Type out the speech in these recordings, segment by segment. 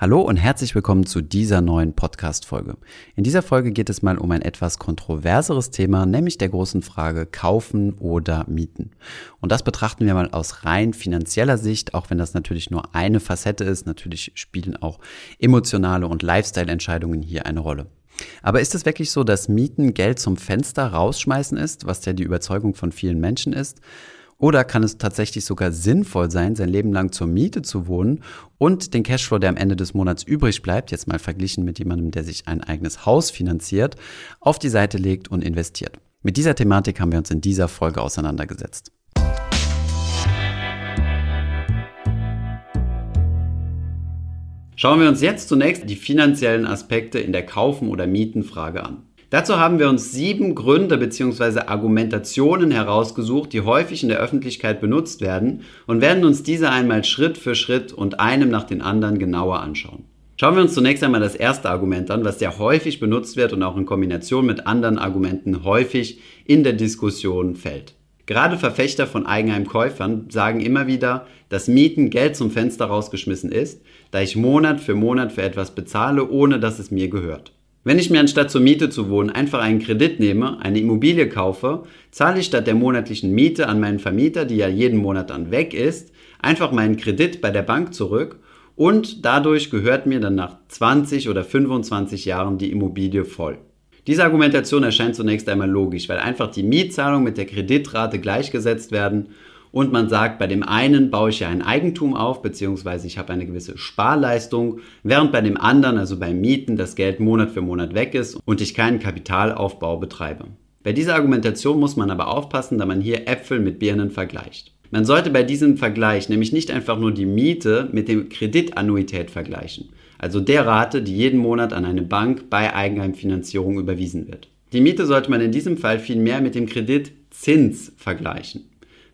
Hallo und herzlich willkommen zu dieser neuen Podcast-Folge. In dieser Folge geht es mal um ein etwas kontroverseres Thema, nämlich der großen Frage kaufen oder mieten. Und das betrachten wir mal aus rein finanzieller Sicht, auch wenn das natürlich nur eine Facette ist. Natürlich spielen auch emotionale und Lifestyle-Entscheidungen hier eine Rolle. Aber ist es wirklich so, dass Mieten Geld zum Fenster rausschmeißen ist, was ja die Überzeugung von vielen Menschen ist? Oder kann es tatsächlich sogar sinnvoll sein, sein Leben lang zur Miete zu wohnen und den Cashflow, der am Ende des Monats übrig bleibt, jetzt mal verglichen mit jemandem, der sich ein eigenes Haus finanziert, auf die Seite legt und investiert? Mit dieser Thematik haben wir uns in dieser Folge auseinandergesetzt. Schauen wir uns jetzt zunächst die finanziellen Aspekte in der Kaufen- oder Mietenfrage an. Dazu haben wir uns sieben Gründe bzw. Argumentationen herausgesucht, die häufig in der Öffentlichkeit benutzt werden und werden uns diese einmal Schritt für Schritt und einem nach den anderen genauer anschauen. Schauen wir uns zunächst einmal das erste Argument an, was sehr häufig benutzt wird und auch in Kombination mit anderen Argumenten häufig in der Diskussion fällt. Gerade Verfechter von Eigenheimkäufern sagen immer wieder, dass Mieten Geld zum Fenster rausgeschmissen ist, da ich Monat für Monat für etwas bezahle, ohne dass es mir gehört. Wenn ich mir anstatt zur Miete zu wohnen einfach einen Kredit nehme, eine Immobilie kaufe, zahle ich statt der monatlichen Miete an meinen Vermieter, die ja jeden Monat dann weg ist, einfach meinen Kredit bei der Bank zurück und dadurch gehört mir dann nach 20 oder 25 Jahren die Immobilie voll. Diese Argumentation erscheint zunächst einmal logisch, weil einfach die Mietzahlung mit der Kreditrate gleichgesetzt werden und man sagt, bei dem einen baue ich ja ein Eigentum auf, beziehungsweise ich habe eine gewisse Sparleistung, während bei dem anderen, also beim Mieten, das Geld Monat für Monat weg ist und ich keinen Kapitalaufbau betreibe. Bei dieser Argumentation muss man aber aufpassen, da man hier Äpfel mit Birnen vergleicht. Man sollte bei diesem Vergleich nämlich nicht einfach nur die Miete mit dem Kreditannuität vergleichen, also der Rate, die jeden Monat an eine Bank bei Eigenheimfinanzierung überwiesen wird. Die Miete sollte man in diesem Fall vielmehr mit dem Kreditzins vergleichen.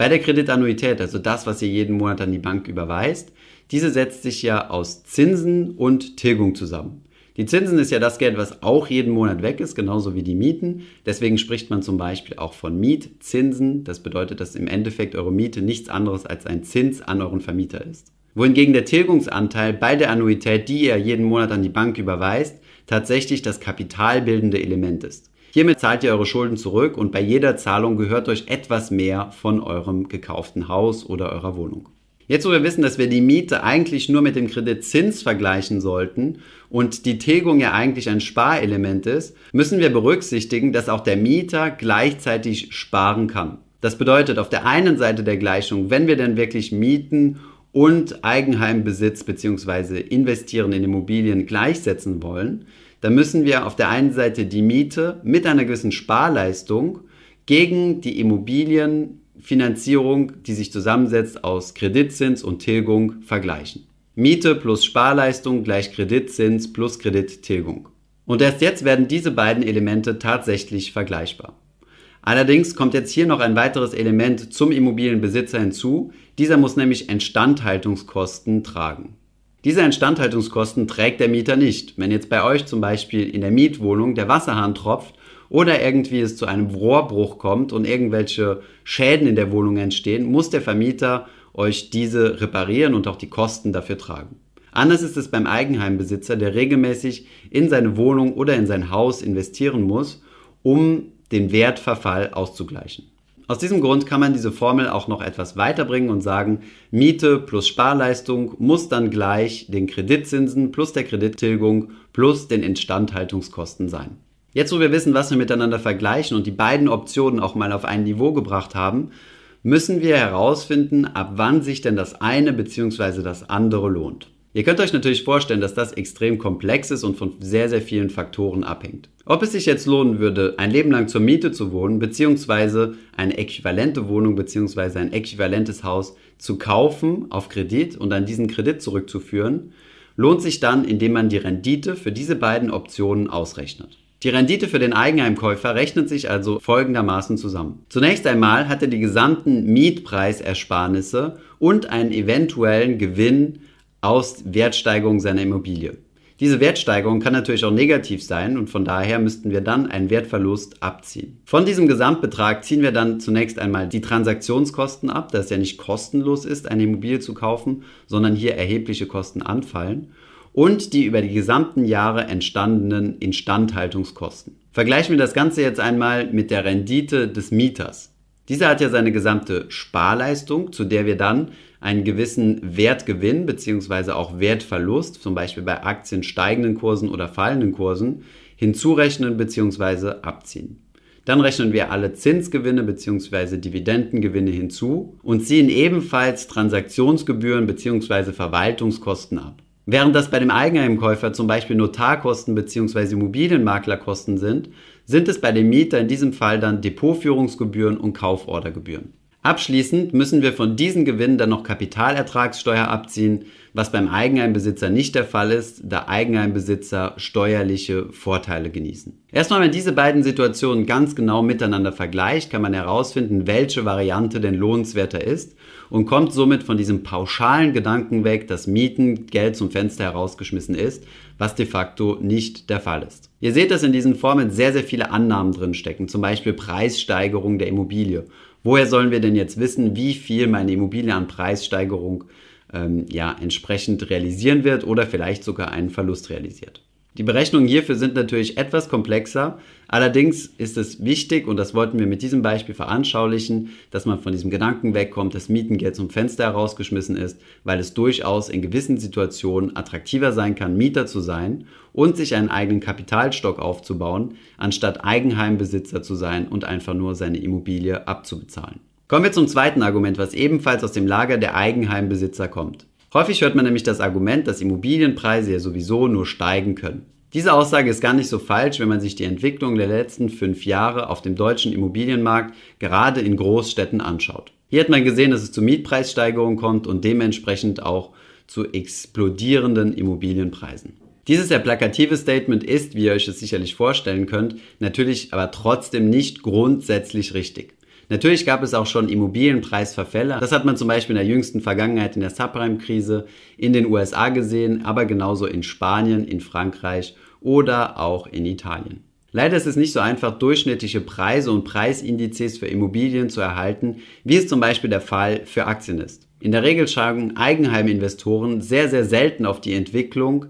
Bei der Kreditannuität, also das, was ihr jeden Monat an die Bank überweist, diese setzt sich ja aus Zinsen und Tilgung zusammen. Die Zinsen ist ja das Geld, was auch jeden Monat weg ist, genauso wie die Mieten. Deswegen spricht man zum Beispiel auch von Mietzinsen. Das bedeutet, dass im Endeffekt eure Miete nichts anderes als ein Zins an euren Vermieter ist. Wohingegen der Tilgungsanteil bei der Annuität, die ihr jeden Monat an die Bank überweist, tatsächlich das kapitalbildende Element ist. Hiermit zahlt ihr eure Schulden zurück und bei jeder Zahlung gehört euch etwas mehr von eurem gekauften Haus oder eurer Wohnung. Jetzt, wo wir wissen, dass wir die Miete eigentlich nur mit dem Kreditzins vergleichen sollten und die Tilgung ja eigentlich ein Sparelement ist, müssen wir berücksichtigen, dass auch der Mieter gleichzeitig sparen kann. Das bedeutet auf der einen Seite der Gleichung, wenn wir denn wirklich mieten und Eigenheimbesitz bzw. investieren in Immobilien gleichsetzen wollen, dann müssen wir auf der einen Seite die Miete mit einer gewissen Sparleistung gegen die Immobilienfinanzierung, die sich zusammensetzt aus Kreditzins und Tilgung, vergleichen. Miete plus Sparleistung gleich Kreditzins plus Kredittilgung. Und erst jetzt werden diese beiden Elemente tatsächlich vergleichbar. Allerdings kommt jetzt hier noch ein weiteres Element zum Immobilienbesitzer hinzu. Dieser muss nämlich Instandhaltungskosten tragen. Diese Instandhaltungskosten trägt der Mieter nicht. Wenn jetzt bei euch zum Beispiel in der Mietwohnung der Wasserhahn tropft oder irgendwie es zu einem Rohrbruch kommt und irgendwelche Schäden in der Wohnung entstehen, muss der Vermieter euch diese reparieren und auch die Kosten dafür tragen. Anders ist es beim Eigenheimbesitzer, der regelmäßig in seine Wohnung oder in sein Haus investieren muss, um den Wertverfall auszugleichen. Aus diesem Grund kann man diese Formel auch noch etwas weiterbringen und sagen, Miete plus Sparleistung muss dann gleich den Kreditzinsen plus der Kredittilgung plus den Instandhaltungskosten sein. Jetzt, wo wir wissen, was wir miteinander vergleichen und die beiden Optionen auch mal auf ein Niveau gebracht haben, müssen wir herausfinden, ab wann sich denn das eine bzw. das andere lohnt. Ihr könnt euch natürlich vorstellen, dass das extrem komplex ist und von sehr, sehr vielen Faktoren abhängt. Ob es sich jetzt lohnen würde, ein Leben lang zur Miete zu wohnen, beziehungsweise eine äquivalente Wohnung, beziehungsweise ein äquivalentes Haus zu kaufen auf Kredit und an diesen Kredit zurückzuführen, lohnt sich dann, indem man die Rendite für diese beiden Optionen ausrechnet. Die Rendite für den Eigenheimkäufer rechnet sich also folgendermaßen zusammen. Zunächst einmal hat er die gesamten Mietpreisersparnisse und einen eventuellen Gewinn aus Wertsteigerung seiner Immobilie. Diese Wertsteigerung kann natürlich auch negativ sein und von daher müssten wir dann einen Wertverlust abziehen. Von diesem Gesamtbetrag ziehen wir dann zunächst einmal die Transaktionskosten ab, da es ja nicht kostenlos ist, eine Immobilie zu kaufen, sondern hier erhebliche Kosten anfallen. und die über die gesamten Jahre entstandenen Instandhaltungskosten. Vergleichen wir das Ganze jetzt einmal mit der Rendite des Mieters. Dieser hat ja seine gesamte Sparleistung, zu der wir dann einen gewissen Wertgewinn bzw. auch Wertverlust, zum Beispiel bei Aktien steigenden Kursen oder fallenden Kursen, hinzurechnen bzw. abziehen. Dann rechnen wir alle Zinsgewinne bzw. Dividendengewinne hinzu und ziehen ebenfalls Transaktionsgebühren bzw. Verwaltungskosten ab. Während das bei dem Eigenheimkäufer zum Beispiel Notarkosten bzw. Immobilienmaklerkosten sind, sind es bei dem Mieter in diesem Fall dann Depotführungsgebühren und Kaufordergebühren. Abschließend müssen wir von diesen Gewinnen dann noch Kapitalertragssteuer abziehen, was beim Eigenheimbesitzer nicht der Fall ist, da Eigenheimbesitzer steuerliche Vorteile genießen. Erstmal, wenn diese beiden Situationen ganz genau miteinander vergleicht, kann man herausfinden, welche Variante denn lohnenswerter ist und kommt somit von diesem pauschalen Gedanken weg, dass Mieten Geld zum Fenster herausgeschmissen ist, was de facto nicht der Fall ist. Ihr seht, dass in diesen Formen sehr, sehr viele Annahmen drinstecken, zum Beispiel Preissteigerung der Immobilie Woher sollen wir denn jetzt wissen, wie viel meine Immobilie an Preissteigerung ähm, ja, entsprechend realisieren wird oder vielleicht sogar einen Verlust realisiert? Die Berechnungen hierfür sind natürlich etwas komplexer. Allerdings ist es wichtig, und das wollten wir mit diesem Beispiel veranschaulichen, dass man von diesem Gedanken wegkommt, dass Mietengeld zum Fenster herausgeschmissen ist, weil es durchaus in gewissen Situationen attraktiver sein kann, Mieter zu sein und sich einen eigenen Kapitalstock aufzubauen, anstatt Eigenheimbesitzer zu sein und einfach nur seine Immobilie abzubezahlen. Kommen wir zum zweiten Argument, was ebenfalls aus dem Lager der Eigenheimbesitzer kommt. Häufig hört man nämlich das Argument, dass Immobilienpreise ja sowieso nur steigen können. Diese Aussage ist gar nicht so falsch, wenn man sich die Entwicklung der letzten fünf Jahre auf dem deutschen Immobilienmarkt gerade in Großstädten anschaut. Hier hat man gesehen, dass es zu Mietpreissteigerungen kommt und dementsprechend auch zu explodierenden Immobilienpreisen. Dieses sehr plakative Statement ist, wie ihr euch es sicherlich vorstellen könnt, natürlich aber trotzdem nicht grundsätzlich richtig. Natürlich gab es auch schon Immobilienpreisverfälle. Das hat man zum Beispiel in der jüngsten Vergangenheit in der Subprime-Krise in den USA gesehen, aber genauso in Spanien, in Frankreich oder auch in Italien. Leider ist es nicht so einfach, durchschnittliche Preise und Preisindizes für Immobilien zu erhalten, wie es zum Beispiel der Fall für Aktien ist. In der Regel schauen Eigenheiminvestoren sehr, sehr selten auf die Entwicklung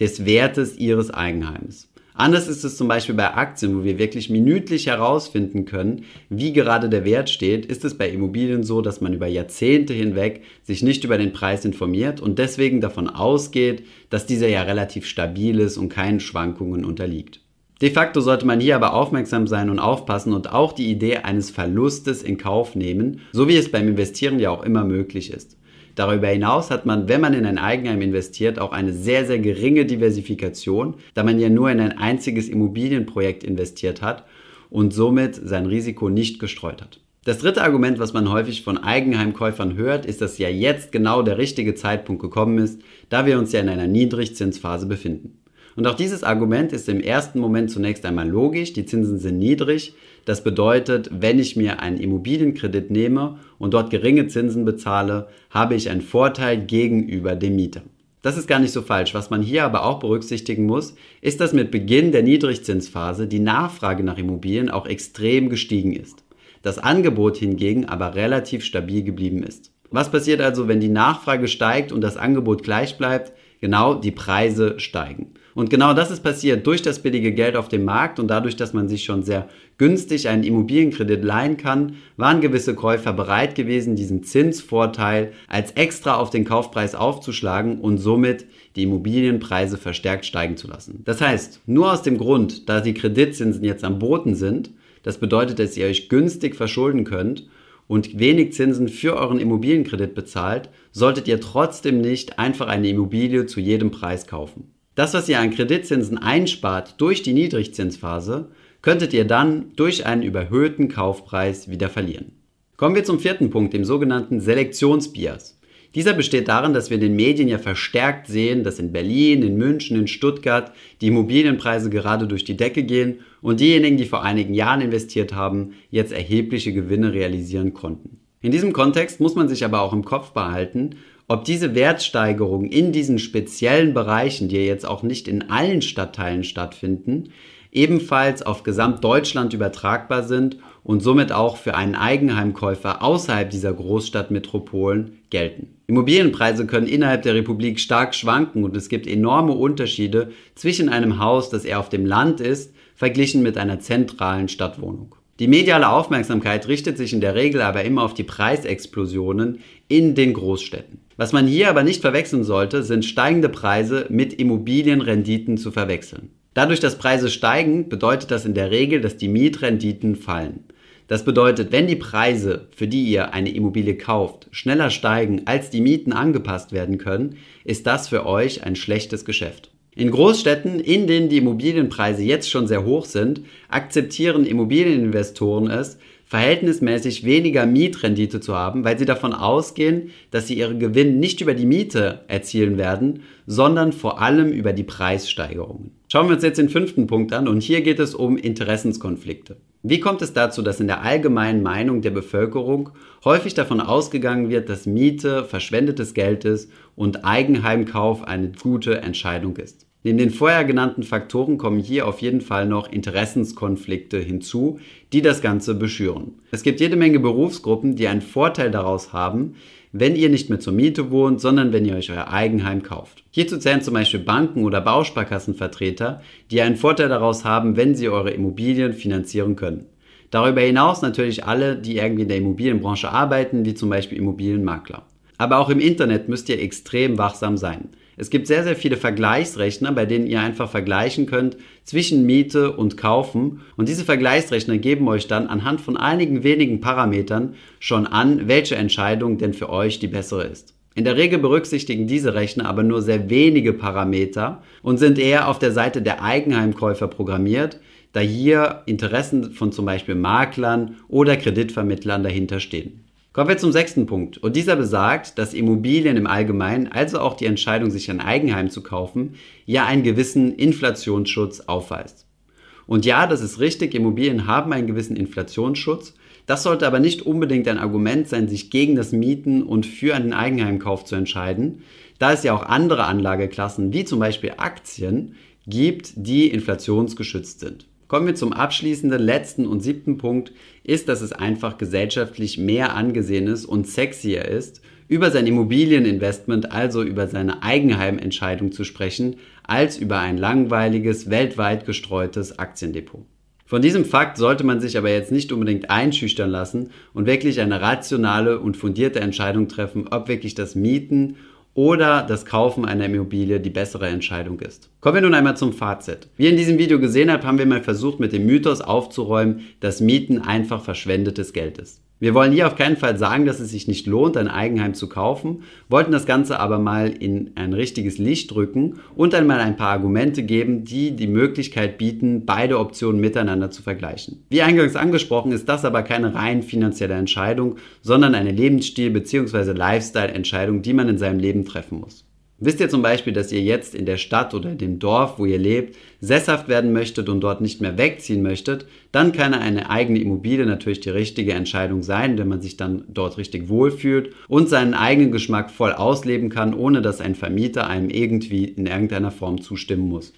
des Wertes ihres Eigenheims. Anders ist es zum Beispiel bei Aktien, wo wir wirklich minütlich herausfinden können, wie gerade der Wert steht, ist es bei Immobilien so, dass man über Jahrzehnte hinweg sich nicht über den Preis informiert und deswegen davon ausgeht, dass dieser ja relativ stabil ist und keinen Schwankungen unterliegt. De facto sollte man hier aber aufmerksam sein und aufpassen und auch die Idee eines Verlustes in Kauf nehmen, so wie es beim Investieren ja auch immer möglich ist. Darüber hinaus hat man, wenn man in ein Eigenheim investiert, auch eine sehr, sehr geringe Diversifikation, da man ja nur in ein einziges Immobilienprojekt investiert hat und somit sein Risiko nicht gestreut hat. Das dritte Argument, was man häufig von Eigenheimkäufern hört, ist, dass ja jetzt genau der richtige Zeitpunkt gekommen ist, da wir uns ja in einer Niedrigzinsphase befinden. Und auch dieses Argument ist im ersten Moment zunächst einmal logisch, die Zinsen sind niedrig, das bedeutet, wenn ich mir einen Immobilienkredit nehme und dort geringe Zinsen bezahle, habe ich einen Vorteil gegenüber dem Mieter. Das ist gar nicht so falsch. Was man hier aber auch berücksichtigen muss, ist, dass mit Beginn der Niedrigzinsphase die Nachfrage nach Immobilien auch extrem gestiegen ist. Das Angebot hingegen aber relativ stabil geblieben ist. Was passiert also, wenn die Nachfrage steigt und das Angebot gleich bleibt? Genau, die Preise steigen. Und genau das ist passiert durch das billige Geld auf dem Markt und dadurch, dass man sich schon sehr günstig einen Immobilienkredit leihen kann, waren gewisse Käufer bereit gewesen, diesen Zinsvorteil als extra auf den Kaufpreis aufzuschlagen und somit die Immobilienpreise verstärkt steigen zu lassen. Das heißt, nur aus dem Grund, da die Kreditzinsen jetzt am Boden sind, das bedeutet, dass ihr euch günstig verschulden könnt und wenig Zinsen für euren Immobilienkredit bezahlt, solltet ihr trotzdem nicht einfach eine Immobilie zu jedem Preis kaufen. Das, was ihr an Kreditzinsen einspart durch die Niedrigzinsphase, könntet ihr dann durch einen überhöhten Kaufpreis wieder verlieren. Kommen wir zum vierten Punkt, dem sogenannten Selektionsbias. Dieser besteht darin, dass wir in den Medien ja verstärkt sehen, dass in Berlin, in München, in Stuttgart die Immobilienpreise gerade durch die Decke gehen und diejenigen, die vor einigen Jahren investiert haben, jetzt erhebliche Gewinne realisieren konnten. In diesem Kontext muss man sich aber auch im Kopf behalten, ob diese Wertsteigerungen in diesen speziellen Bereichen, die jetzt auch nicht in allen Stadtteilen stattfinden, ebenfalls auf Gesamtdeutschland übertragbar sind und somit auch für einen Eigenheimkäufer außerhalb dieser Großstadtmetropolen gelten. Immobilienpreise können innerhalb der Republik stark schwanken und es gibt enorme Unterschiede zwischen einem Haus, das eher auf dem Land ist, verglichen mit einer zentralen Stadtwohnung. Die mediale Aufmerksamkeit richtet sich in der Regel aber immer auf die Preisexplosionen in den Großstädten. Was man hier aber nicht verwechseln sollte, sind steigende Preise mit Immobilienrenditen zu verwechseln. Dadurch, dass Preise steigen, bedeutet das in der Regel, dass die Mietrenditen fallen. Das bedeutet, wenn die Preise, für die ihr eine Immobilie kauft, schneller steigen, als die Mieten angepasst werden können, ist das für euch ein schlechtes Geschäft. In Großstädten, in denen die Immobilienpreise jetzt schon sehr hoch sind, akzeptieren Immobilieninvestoren es, verhältnismäßig weniger Mietrendite zu haben, weil sie davon ausgehen, dass sie ihre Gewinn nicht über die Miete erzielen werden, sondern vor allem über die Preissteigerungen. Schauen wir uns jetzt den fünften Punkt an und hier geht es um Interessenskonflikte. Wie kommt es dazu, dass in der allgemeinen Meinung der Bevölkerung häufig davon ausgegangen wird, dass Miete verschwendetes Geld ist und Eigenheimkauf eine gute Entscheidung ist? Neben den vorher genannten Faktoren kommen hier auf jeden Fall noch Interessenskonflikte hinzu, die das Ganze beschüren. Es gibt jede Menge Berufsgruppen, die einen Vorteil daraus haben, wenn ihr nicht mehr zur Miete wohnt, sondern wenn ihr euch euer Eigenheim kauft. Hierzu zählen zum Beispiel Banken oder Bausparkassenvertreter, die einen Vorteil daraus haben, wenn sie eure Immobilien finanzieren können. Darüber hinaus natürlich alle, die irgendwie in der Immobilienbranche arbeiten, wie zum Beispiel Immobilienmakler. Aber auch im Internet müsst ihr extrem wachsam sein. Es gibt sehr, sehr viele Vergleichsrechner, bei denen ihr einfach vergleichen könnt zwischen Miete und Kaufen. Und diese Vergleichsrechner geben euch dann anhand von einigen wenigen Parametern schon an, welche Entscheidung denn für euch die bessere ist. In der Regel berücksichtigen diese Rechner aber nur sehr wenige Parameter und sind eher auf der Seite der Eigenheimkäufer programmiert, da hier Interessen von zum Beispiel Maklern oder Kreditvermittlern dahinter stehen. Kommen wir zum sechsten Punkt. Und dieser besagt, dass Immobilien im Allgemeinen, also auch die Entscheidung, sich ein Eigenheim zu kaufen, ja einen gewissen Inflationsschutz aufweist. Und ja, das ist richtig, Immobilien haben einen gewissen Inflationsschutz. Das sollte aber nicht unbedingt ein Argument sein, sich gegen das Mieten und für einen Eigenheimkauf zu entscheiden, da es ja auch andere Anlageklassen, wie zum Beispiel Aktien, gibt, die inflationsgeschützt sind. Kommen wir zum abschließenden, letzten und siebten Punkt, ist, dass es einfach gesellschaftlich mehr angesehen ist und sexier ist, über sein Immobilieninvestment, also über seine Eigenheimentscheidung zu sprechen, als über ein langweiliges, weltweit gestreutes Aktiendepot. Von diesem Fakt sollte man sich aber jetzt nicht unbedingt einschüchtern lassen und wirklich eine rationale und fundierte Entscheidung treffen, ob wirklich das Mieten oder das Kaufen einer Immobilie die bessere Entscheidung ist. Kommen wir nun einmal zum Fazit. Wie ihr in diesem Video gesehen habt, haben wir mal versucht, mit dem Mythos aufzuräumen, dass Mieten einfach verschwendetes Geld ist. Wir wollen hier auf keinen Fall sagen, dass es sich nicht lohnt, ein Eigenheim zu kaufen, wollten das Ganze aber mal in ein richtiges Licht drücken und einmal ein paar Argumente geben, die die Möglichkeit bieten, beide Optionen miteinander zu vergleichen. Wie eingangs angesprochen, ist das aber keine rein finanzielle Entscheidung, sondern eine Lebensstil- bzw. Lifestyle-Entscheidung, die man in seinem Leben treffen muss. Wisst ihr zum Beispiel, dass ihr jetzt in der Stadt oder dem Dorf, wo ihr lebt, sesshaft werden möchtet und dort nicht mehr wegziehen möchtet, dann kann eine eigene Immobilie natürlich die richtige Entscheidung sein, wenn man sich dann dort richtig wohlfühlt und seinen eigenen Geschmack voll ausleben kann, ohne dass ein Vermieter einem irgendwie in irgendeiner Form zustimmen muss.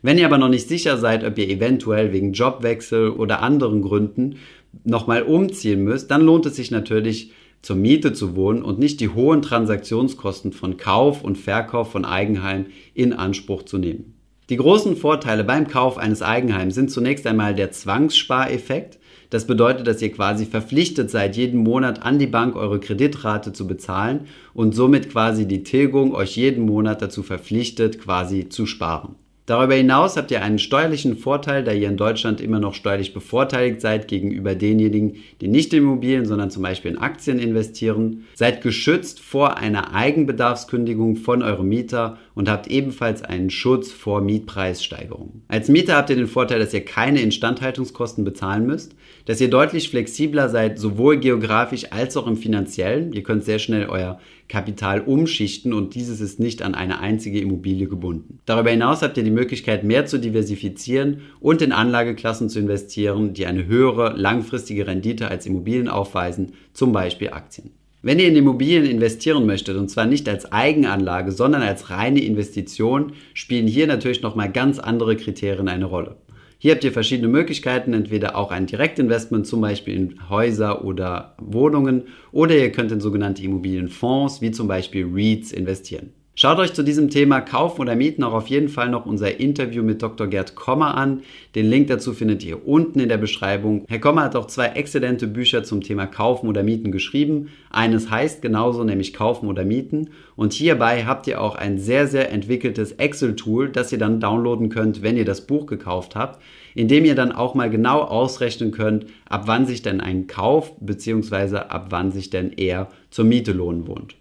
Wenn ihr aber noch nicht sicher seid, ob ihr eventuell wegen Jobwechsel oder anderen Gründen nochmal umziehen müsst, dann lohnt es sich natürlich, zur Miete zu wohnen und nicht die hohen Transaktionskosten von Kauf und Verkauf von Eigenheim in Anspruch zu nehmen. Die großen Vorteile beim Kauf eines Eigenheims sind zunächst einmal der Zwangsspareffekt. Das bedeutet, dass ihr quasi verpflichtet seid, jeden Monat an die Bank eure Kreditrate zu bezahlen und somit quasi die Tilgung euch jeden Monat dazu verpflichtet, quasi zu sparen. Darüber hinaus habt ihr einen steuerlichen Vorteil, da ihr in Deutschland immer noch steuerlich bevorteiligt seid gegenüber denjenigen, die nicht in Immobilien, sondern zum Beispiel in Aktien investieren. Seid geschützt vor einer Eigenbedarfskündigung von eurem Mieter und habt ebenfalls einen Schutz vor Mietpreissteigerungen. Als Mieter habt ihr den Vorteil, dass ihr keine Instandhaltungskosten bezahlen müsst, dass ihr deutlich flexibler seid, sowohl geografisch als auch im finanziellen. Ihr könnt sehr schnell euer Kapital umschichten und dieses ist nicht an eine einzige Immobilie gebunden. Darüber hinaus habt ihr die Möglichkeit, mehr zu diversifizieren und in Anlageklassen zu investieren, die eine höhere langfristige Rendite als Immobilien aufweisen, zum Beispiel Aktien. Wenn ihr in Immobilien investieren möchtet, und zwar nicht als Eigenanlage, sondern als reine Investition, spielen hier natürlich nochmal ganz andere Kriterien eine Rolle. Hier habt ihr verschiedene Möglichkeiten, entweder auch ein Direktinvestment, zum Beispiel in Häuser oder Wohnungen, oder ihr könnt in sogenannte Immobilienfonds, wie zum Beispiel REITs, investieren. Schaut euch zu diesem Thema Kaufen oder Mieten auch auf jeden Fall noch unser Interview mit Dr. Gerd Kommer an. Den Link dazu findet ihr unten in der Beschreibung. Herr Kommer hat auch zwei exzellente Bücher zum Thema Kaufen oder Mieten geschrieben. Eines heißt genauso, nämlich Kaufen oder Mieten. Und hierbei habt ihr auch ein sehr, sehr entwickeltes Excel-Tool, das ihr dann downloaden könnt, wenn ihr das Buch gekauft habt, indem ihr dann auch mal genau ausrechnen könnt, ab wann sich denn ein Kauf bzw. ab wann sich denn eher zur Miete lohnen wohnt.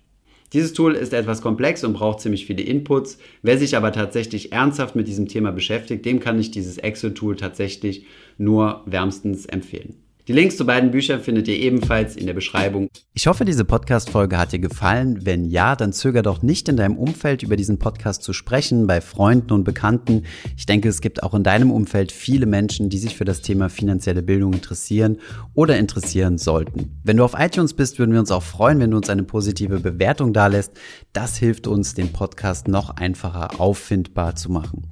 Dieses Tool ist etwas komplex und braucht ziemlich viele Inputs. Wer sich aber tatsächlich ernsthaft mit diesem Thema beschäftigt, dem kann ich dieses Excel-Tool tatsächlich nur wärmstens empfehlen. Die Links zu beiden Büchern findet ihr ebenfalls in der Beschreibung. Ich hoffe, diese Podcast-Folge hat dir gefallen. Wenn ja, dann zöger doch nicht in deinem Umfeld über diesen Podcast zu sprechen, bei Freunden und Bekannten. Ich denke, es gibt auch in deinem Umfeld viele Menschen, die sich für das Thema finanzielle Bildung interessieren oder interessieren sollten. Wenn du auf iTunes bist, würden wir uns auch freuen, wenn du uns eine positive Bewertung dalässt. Das hilft uns, den Podcast noch einfacher auffindbar zu machen.